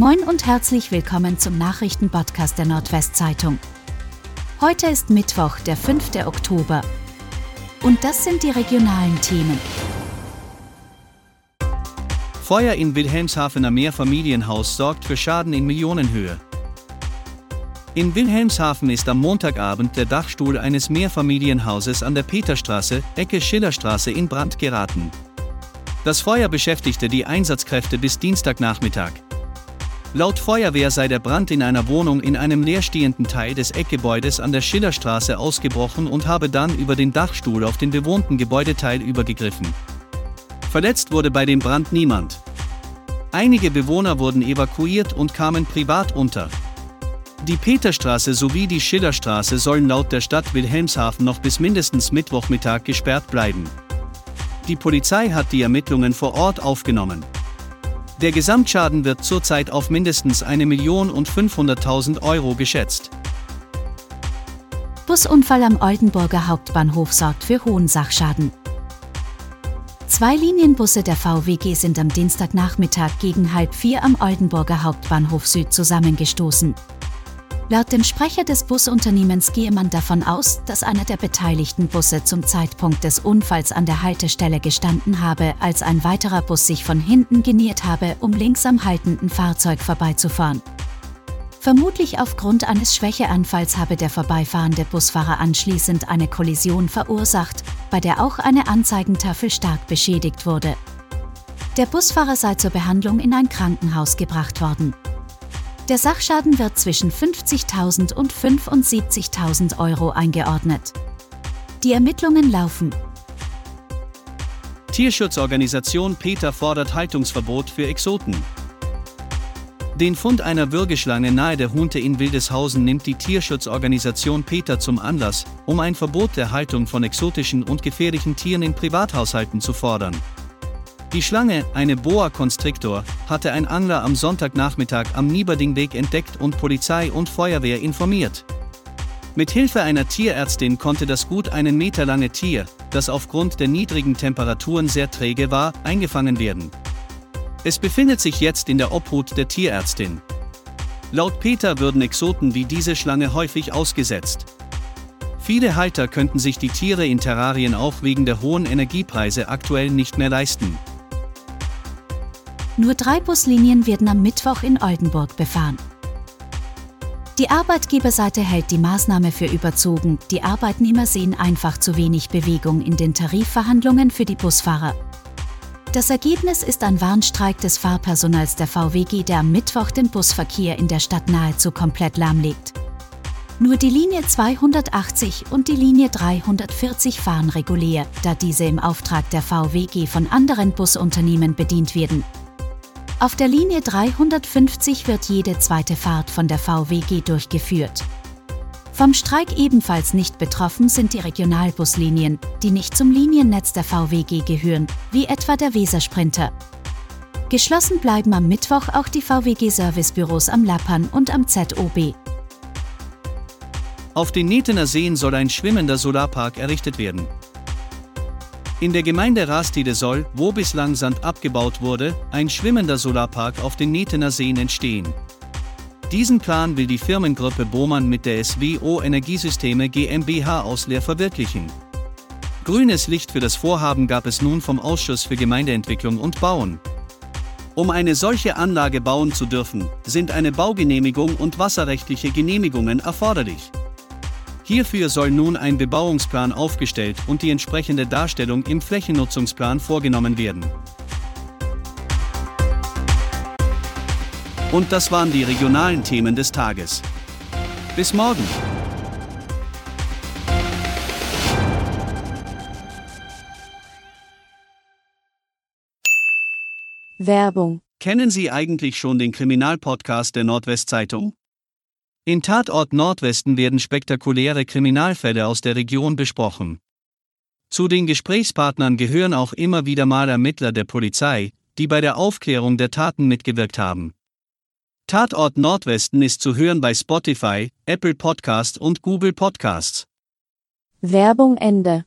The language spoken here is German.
Moin und herzlich willkommen zum Nachrichtenpodcast der Nordwestzeitung. Heute ist Mittwoch, der 5. Oktober. Und das sind die regionalen Themen. Feuer in Wilhelmshavener Mehrfamilienhaus sorgt für Schaden in Millionenhöhe. In Wilhelmshaven ist am Montagabend der Dachstuhl eines Mehrfamilienhauses an der Peterstraße, Ecke Schillerstraße in Brand geraten. Das Feuer beschäftigte die Einsatzkräfte bis Dienstagnachmittag. Laut Feuerwehr sei der Brand in einer Wohnung in einem leerstehenden Teil des Eckgebäudes an der Schillerstraße ausgebrochen und habe dann über den Dachstuhl auf den bewohnten Gebäudeteil übergegriffen. Verletzt wurde bei dem Brand niemand. Einige Bewohner wurden evakuiert und kamen privat unter. Die Peterstraße sowie die Schillerstraße sollen laut der Stadt Wilhelmshaven noch bis mindestens Mittwochmittag gesperrt bleiben. Die Polizei hat die Ermittlungen vor Ort aufgenommen. Der Gesamtschaden wird zurzeit auf mindestens 1 Million und 500.000 Euro geschätzt. Busunfall am Oldenburger Hauptbahnhof sorgt für hohen Sachschaden. Zwei Linienbusse der VWG sind am Dienstagnachmittag gegen halb vier am Oldenburger Hauptbahnhof Süd zusammengestoßen. Laut dem Sprecher des Busunternehmens gehe man davon aus, dass einer der beteiligten Busse zum Zeitpunkt des Unfalls an der Haltestelle gestanden habe, als ein weiterer Bus sich von hinten geniert habe, um links am haltenden Fahrzeug vorbeizufahren. Vermutlich aufgrund eines Schwächeanfalls habe der vorbeifahrende Busfahrer anschließend eine Kollision verursacht, bei der auch eine Anzeigentafel stark beschädigt wurde. Der Busfahrer sei zur Behandlung in ein Krankenhaus gebracht worden. Der Sachschaden wird zwischen 50.000 und 75.000 Euro eingeordnet. Die Ermittlungen laufen. Tierschutzorganisation Peter fordert Haltungsverbot für Exoten. Den Fund einer Würgeschlange nahe der Hunte in Wildeshausen nimmt die Tierschutzorganisation Peter zum Anlass, um ein Verbot der Haltung von exotischen und gefährlichen Tieren in Privathaushalten zu fordern. Die Schlange, eine Boa Constrictor, hatte ein Angler am Sonntagnachmittag am Nieberdingweg entdeckt und Polizei und Feuerwehr informiert. Mit Hilfe einer Tierärztin konnte das gut einen Meter lange Tier, das aufgrund der niedrigen Temperaturen sehr träge war, eingefangen werden. Es befindet sich jetzt in der Obhut der Tierärztin. Laut Peter würden Exoten wie diese Schlange häufig ausgesetzt. Viele Halter könnten sich die Tiere in Terrarien auch wegen der hohen Energiepreise aktuell nicht mehr leisten. Nur drei Buslinien werden am Mittwoch in Oldenburg befahren. Die Arbeitgeberseite hält die Maßnahme für überzogen, die Arbeitnehmer sehen einfach zu wenig Bewegung in den Tarifverhandlungen für die Busfahrer. Das Ergebnis ist ein Warnstreik des Fahrpersonals der VWG, der am Mittwoch den Busverkehr in der Stadt nahezu komplett lahmlegt. Nur die Linie 280 und die Linie 340 fahren regulär, da diese im Auftrag der VWG von anderen Busunternehmen bedient werden. Auf der Linie 350 wird jede zweite Fahrt von der VWG durchgeführt. Vom Streik ebenfalls nicht betroffen sind die Regionalbuslinien, die nicht zum Liniennetz der VWG gehören, wie etwa der Wesersprinter. Geschlossen bleiben am Mittwoch auch die VWG-Servicebüros am Lappern und am ZOB. Auf den Netener Seen soll ein schwimmender Solarpark errichtet werden. In der Gemeinde Rastide soll, wo bislang Sand abgebaut wurde, ein schwimmender Solarpark auf den Netener Seen entstehen. Diesen Plan will die Firmengruppe Bohmann mit der SWO Energiesysteme GmbH aus Leer verwirklichen. Grünes Licht für das Vorhaben gab es nun vom Ausschuss für Gemeindeentwicklung und Bauen. Um eine solche Anlage bauen zu dürfen, sind eine Baugenehmigung und wasserrechtliche Genehmigungen erforderlich. Hierfür soll nun ein Bebauungsplan aufgestellt und die entsprechende Darstellung im Flächennutzungsplan vorgenommen werden. Und das waren die regionalen Themen des Tages. Bis morgen! Werbung. Kennen Sie eigentlich schon den Kriminalpodcast der Nordwestzeitung? In Tatort Nordwesten werden spektakuläre Kriminalfälle aus der Region besprochen. Zu den Gesprächspartnern gehören auch immer wieder mal Ermittler der Polizei, die bei der Aufklärung der Taten mitgewirkt haben. Tatort Nordwesten ist zu hören bei Spotify, Apple Podcasts und Google Podcasts. Werbung Ende.